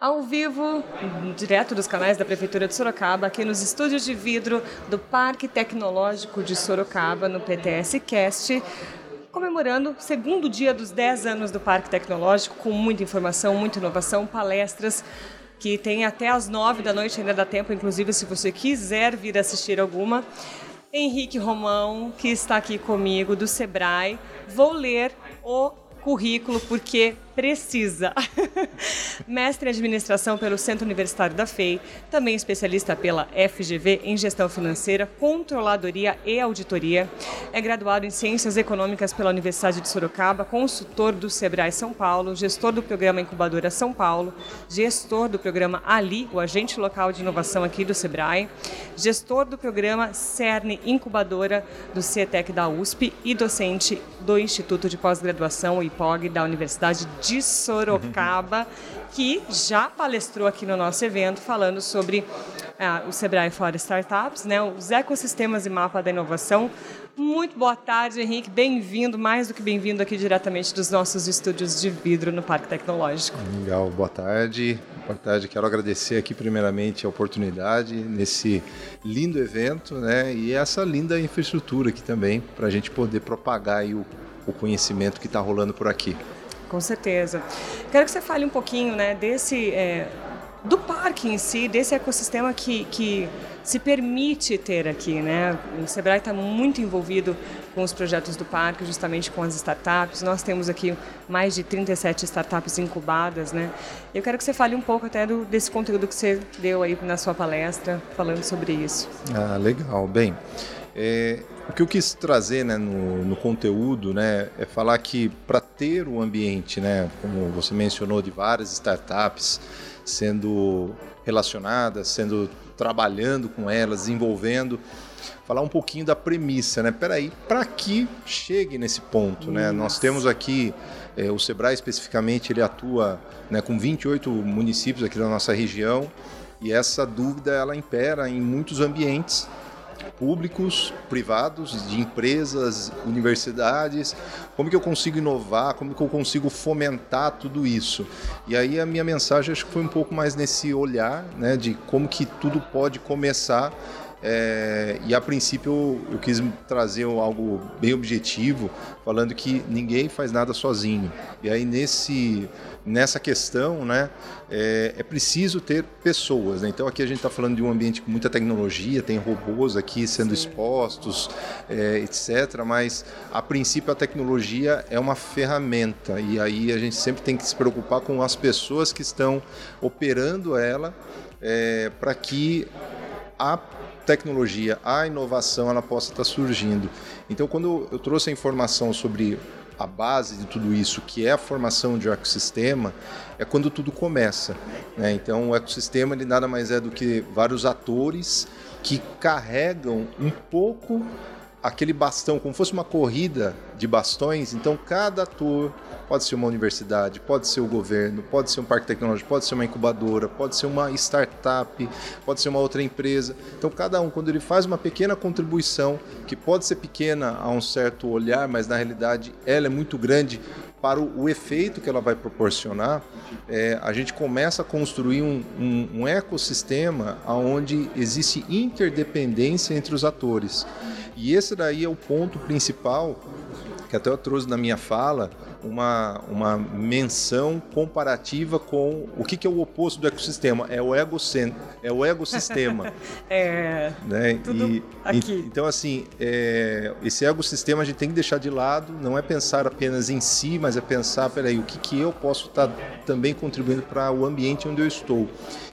ao vivo, direto dos canais da Prefeitura de Sorocaba, aqui nos estúdios de vidro do Parque Tecnológico de Sorocaba, no PTS Cast, comemorando o segundo dia dos 10 anos do Parque Tecnológico, com muita informação, muita inovação, palestras que tem até às 9 da noite, ainda dá tempo, inclusive, se você quiser vir assistir alguma. Henrique Romão, que está aqui comigo, do Sebrae. Vou ler o currículo porque precisa. Mestre em administração pelo Centro Universitário da FEI, também especialista pela FGV em gestão financeira, controladoria e auditoria. É graduado em ciências econômicas pela Universidade de Sorocaba, consultor do Sebrae São Paulo, gestor do programa Incubadora São Paulo, gestor do programa Ali, o agente local de inovação aqui do Sebrae, gestor do programa CERN Incubadora do CETEC da USP e docente do Instituto de Pós-Graduação, IPOG, da Universidade de Sorocaba, que já palestrou aqui no nosso evento falando sobre ah, o Sebrae for Startups, né, os ecossistemas e mapa da inovação. Muito boa tarde, Henrique. Bem-vindo, mais do que bem-vindo aqui diretamente dos nossos estúdios de vidro no Parque Tecnológico. Legal, boa tarde. Boa tarde. Quero agradecer aqui primeiramente a oportunidade nesse lindo evento, né, e essa linda infraestrutura aqui também para a gente poder propagar o, o conhecimento que está rolando por aqui. Com certeza. Quero que você fale um pouquinho né, desse. É, do parque em si, desse ecossistema que, que se permite ter aqui. Né? O Sebrae está muito envolvido com os projetos do parque, justamente com as startups. Nós temos aqui mais de 37 startups incubadas. Né? Eu quero que você fale um pouco até do, desse conteúdo que você deu aí na sua palestra, falando sobre isso. Ah, legal. Bem, é, o que eu quis trazer né, no, no, conteúdo né, é falar que para ter o um ambiente, né, como você mencionou, de várias startups sendo relacionadas, sendo trabalhando com elas, desenvolvendo, falar um pouquinho da premissa, né? Peraí, para que chegue nesse ponto, né? Nós temos aqui é, o Sebrae especificamente, ele atua né, com 28 municípios aqui da nossa região e essa dúvida ela impera em muitos ambientes públicos, privados, de empresas, universidades, como que eu consigo inovar, como que eu consigo fomentar tudo isso. E aí a minha mensagem acho que foi um pouco mais nesse olhar, né, de como que tudo pode começar é, e a princípio eu, eu, quis trazer algo bem objetivo, falando que ninguém faz nada sozinho. E aí nesse nessa questão, né, é, é preciso ter pessoas. Né? Então aqui a gente está falando de um ambiente com muita tecnologia, tem robôs aqui sendo Sim. expostos, é, etc. Mas a princípio a tecnologia é uma ferramenta e aí a gente sempre tem que se preocupar com as pessoas que estão operando ela é, para que a tecnologia, a inovação, ela possa estar surgindo. Então, quando eu trouxe a informação sobre a base de tudo isso, que é a formação de um ecossistema, é quando tudo começa. Né? Então, o ecossistema ele nada mais é do que vários atores que carregam um pouco aquele bastão, como fosse uma corrida de bastões. Então, cada ator pode ser uma universidade, pode ser o governo, pode ser um parque tecnológico, pode ser uma incubadora, pode ser uma startup, pode ser uma outra empresa. Então, cada um, quando ele faz uma pequena contribuição, que pode ser pequena a um certo olhar, mas na realidade ela é muito grande para o, o, efeito que ela vai proporcionar, é, a gente começa a construir um, um, um ecossistema onde existe interdependência entre os atores. E esse daí é o ponto principal que até eu trouxe na minha fala, uma, uma menção comparativa com o que, que é o oposto do ecossistema. É o, egocent, é o ecossistema. é. Né? Tudo e, aqui. E, então, assim, é, esse ecossistema a gente tem que deixar de lado, não é pensar apenas em si, mas é pensar, peraí, o que, que eu posso estar tá também contribuindo para o ambiente onde eu estou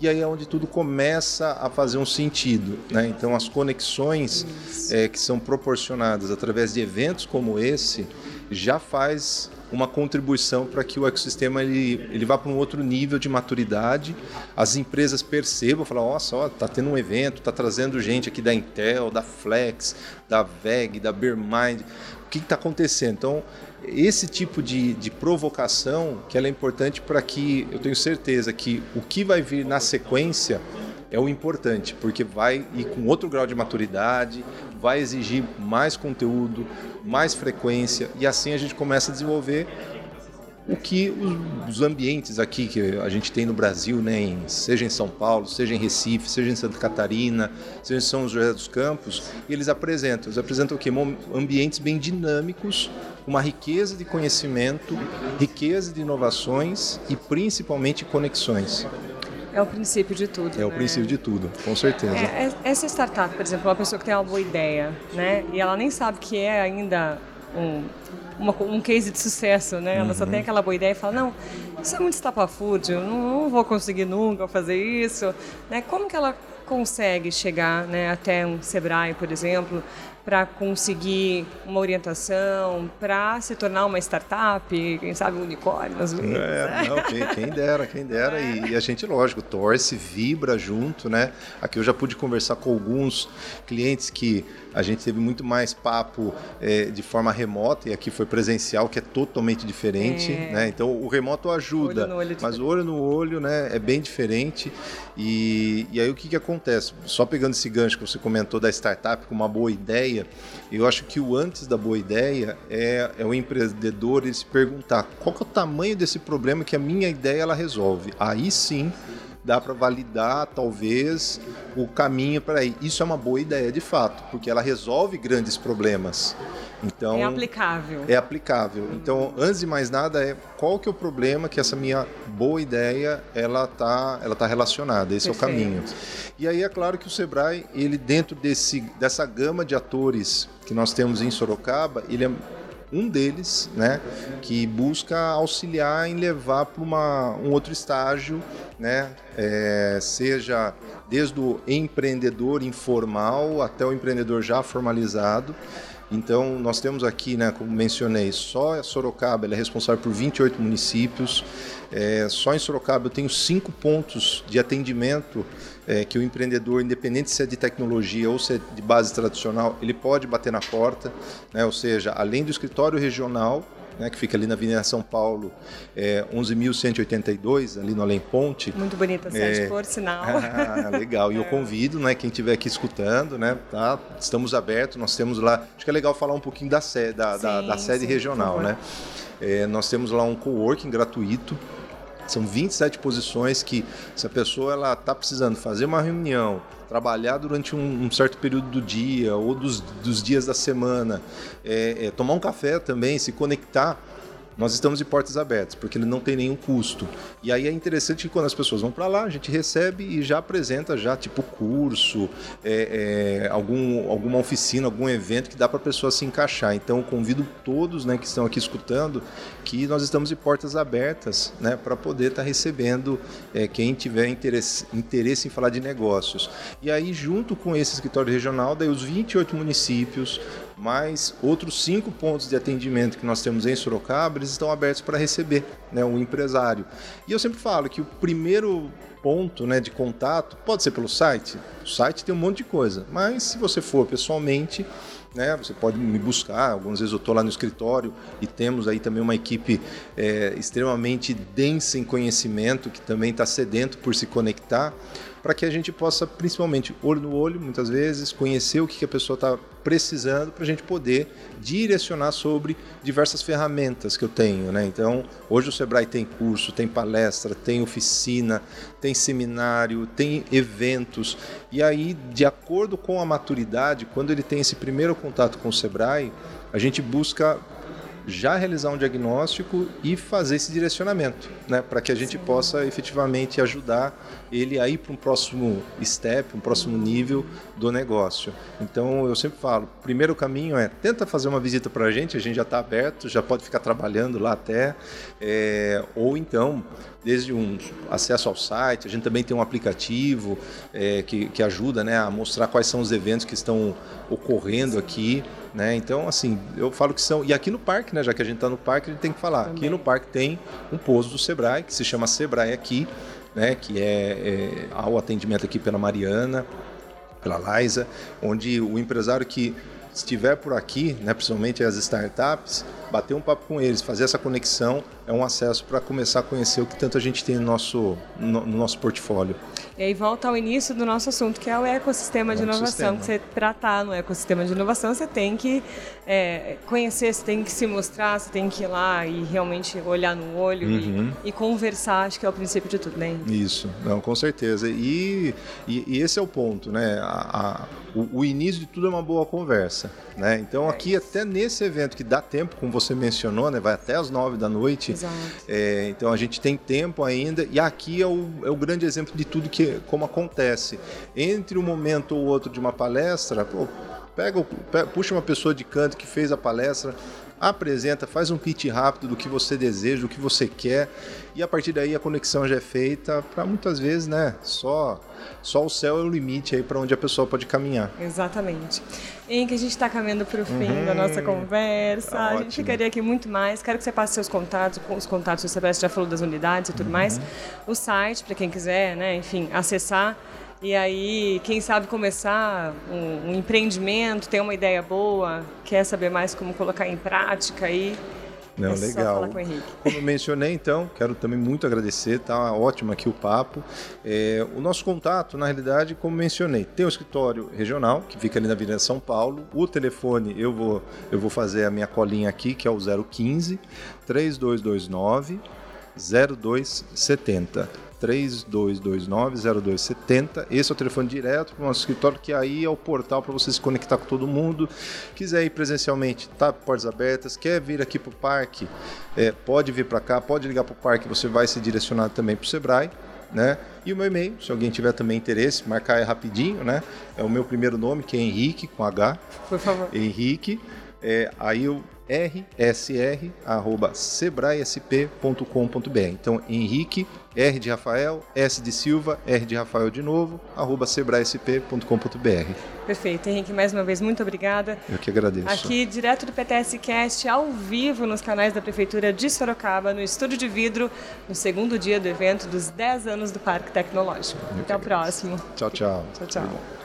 e aí é onde tudo começa a fazer um sentido. Né? Então, as conexões é, que são proporcionadas através de eventos como esse já faz uma contribuição para que o ecossistema ele, ele vá para um outro nível de maturidade. As empresas percebam, falam, nossa, está tendo um evento, está trazendo gente aqui da Intel, da Flex, da VEG, da Bearmind. O que está acontecendo? Então, esse tipo de, de provocação que ela é importante para que eu tenho certeza que o que vai vir na sequência é o importante, porque vai ir com outro grau de maturidade, vai exigir mais conteúdo, mais frequência, e assim a gente começa a desenvolver o que os, ambientes aqui que a gente tem no Brasil, né, em, seja em São Paulo, seja em Recife, seja em Santa Catarina, seja em São José dos Campos, eles apresentam. Eles apresentam o quê? Ambientes bem dinâmicos, uma riqueza de conhecimento, riqueza de inovações e principalmente conexões. É o princípio de tudo. É né? o princípio de tudo, com certeza. É, é, essa startup, por exemplo, uma pessoa que tem uma boa ideia, né? E ela nem sabe que é ainda um, uma, um case de sucesso, né? Ela uhum. só tem aquela boa ideia e fala, não, isso é muito estapafúrdio, não, não vou conseguir nunca fazer isso. Né? Como que ela consegue chegar né, até um Sebrae, por exemplo, para conseguir uma orientação, para se tornar uma startup, quem sabe um unicórnio às vezes. É, não, quem, quem, dera, quem dera. E, e, a gente, lógico, torce, vibra junto, né? Aqui eu já pude conversar com alguns clientes que a gente teve muito mais papo é, de forma remota e aqui foi presencial, que é totalmente diferente, é. né? Então o remoto ajuda, olho olho é mas o olho no olho, né, é bem diferente. E, e aí o que, que acontece? Só pegando esse gancho que você comentou da startup com uma boa ideia, eu acho que o antes da boa ideia é, é o empreendedor ele se perguntar qual é o tamanho desse problema que a minha ideia ela resolve. Aí sim dá para validar talvez o caminho para ir. Isso é uma boa ideia de fato, porque ela resolve grandes problemas. Então é aplicável. É aplicável. Então, antes de mais nada, é qual que é o problema que essa minha boa ideia ela tá, ela tá relacionada. Esse Perfeito. é o caminho. E aí é claro que o Sebrae, ele dentro desse dessa gama de atores que nós temos em Sorocaba, ele é um deles, né, que busca auxiliar em levar para um outro estágio, né, é, seja desde o empreendedor informal até o empreendedor já formalizado. Então, nós temos aqui, né, como mencionei, só a Sorocaba é responsável por 28 municípios. É, só em Sorocaba eu tenho cinco pontos de atendimento é, que o empreendedor, independente se é de tecnologia ou se é de base tradicional, ele pode bater na porta, né? ou seja, além do escritório regional, né, que fica ali na Avenida São Paulo, é, 11.182, ali no Além Ponte. Muito bonita a sede, é... por sinal. Ah, legal. E eu é. convido, né, quem estiver aqui escutando, né, tá? Estamos abertos, nós temos lá. Acho que é legal falar um pouquinho da sede, da, sim, da, da sede sim, regional, né? É, nós temos lá um coworking gratuito são 27 posições que, se a pessoa ela está precisando fazer uma reunião, trabalhar durante um, um, certo período do dia ou dos, dos dias da semana, é, é, tomar um café também, se conectar nós estamos de portas abertas, porque ele não tem nenhum custo. E aí é interessante que quando as pessoas vão para lá, a gente recebe e já apresenta já tipo curso, é, é, algum, alguma oficina, algum evento que dá para a pessoa se encaixar. Então convido todos né, que estão aqui escutando que nós estamos de portas abertas né, para poder estar tá recebendo é, quem tiver interesse, interesse em falar de negócios. E aí, junto com esse escritório regional, daí os 28 municípios, mais outros cinco pontos de atendimento que nós temos em Sorocaba, eles estão abertos para receber né, o empresário. E eu sempre falo que o primeiro ponto né, de contato pode ser pelo site. O site tem um monte de coisa, mas se você for pessoalmente, né, você pode me buscar. Algumas vezes eu estou lá no escritório e temos aí também uma equipe é, extremamente densa em conhecimento que também está sedento por se conectar para que a gente possa, principalmente, olho no olho, muitas vezes, conhecer o que a pessoa está precisando para a gente poder direcionar sobre diversas ferramentas que eu tenho. Né? Então, hoje o Sebrae tem curso, tem palestra, tem oficina, tem seminário, tem eventos. E aí, de acordo com a maturidade, quando ele tem esse primeiro contato com o Sebrae, a gente busca já realizar um diagnóstico e fazer esse direcionamento, né, para que a gente Sim. possa efetivamente ajudar ele a ir para um próximo step, um próximo nível do negócio. Então eu sempre falo, primeiro caminho é tenta fazer uma visita para a gente, a gente já está aberto, já pode ficar trabalhando lá até, é, ou então desde um acesso ao site, a gente também tem um aplicativo é, que, que ajuda né, a mostrar quais são os eventos que estão ocorrendo aqui. Né? Então, assim, eu falo que são. E aqui no parque, né? Já que a gente está no parque, a gente tem que falar. Também. Aqui no parque tem um posto do Sebrae, que se chama Sebrae aqui, né? Que é, é ao atendimento aqui pela Mariana, pela Laisa, onde o empresário que estiver por aqui, né, principalmente as startups, bater um papo com eles, fazer essa conexão, é um acesso para começar a conhecer o que tanto a gente tem no nosso, no, no nosso portfólio. E aí volta ao início do nosso assunto, que é o ecossistema de inovação. Para estar no ecossistema de inovação, você tem que é, conhecer, você tem que se mostrar, você tem que ir lá e realmente olhar no olho uhum. e, e, conversar, acho que é o princípio de tudo, né? Isso, não, com certeza. E, e, e esse é o ponto, né? A, a, o, o, início de tudo é uma boa conversa, né? Então aqui até nesse evento que dá tempo, como você mencionou, né? Vai até as nove da noite. Exato. É, então a gente tem tempo ainda e aqui é o, é o grande exemplo de tudo que como acontece entre um momento ou outro de uma palestra. Pô, pega, puxa uma pessoa de canto que fez a palestra, apresenta, faz um pitch rápido do que você deseja, do que você quer, e a partir daí a conexão já é feita para muitas vezes, né? Só só o céu é o limite aí para onde a pessoa pode caminhar. Exatamente. Em que a gente está caminhando para o fim uhum, da nossa conversa. Tá a gente ficaria aqui muito mais. Quero que você passe seus contatos, os contatos, o Sebastião já falou das unidades e tudo uhum. mais. O site, para quem quiser, né, enfim, acessar e aí, quem sabe começar um, um, empreendimento, ter uma ideia boa, quer saber mais como colocar em prática aí. Não, é legal. Com Como eu mencionei, então, quero também muito agradecer, tá ótimo aqui o papo. É, o nosso contato, na realidade, como mencionei, tem o escritório regional, que fica ali na Avenida São Paulo. O telefone, eu vou, eu vou fazer a minha colinha aqui, que é o 015 3229 0270. 3229-0270. Esse é o telefone direto para o nosso escritório, que aí é o portal para você se conectar com todo mundo. Quiser ir presencialmente, tá portas abertas. Quer vir aqui para o parque, é, pode vir para cá, pode ligar para o parque, você vai ser direcionado também para o Sebrae. Né? E o meu e-mail, se alguém tiver também interesse, marcar é rapidinho, né? É o meu primeiro nome, que é Henrique, com H. Por favor. Henrique. É, aí eu rsr@sebraesp.com.br. Então, Henrique R de Rafael, S de Silva, R de Rafael de novo, arroba sebraesp.com.br. Perfeito. Henrique, mais uma vez, muito obrigada. Eu que agradeço. Aqui, direto do PTS Cast, ao vivo, nos canais da Prefeitura de Sorocaba, no Estúdio de Vidro, no segundo dia do evento dos 10 anos do Parque Tecnológico. Eu Até o próximo. Tchau, tchau. Tchau, tchau.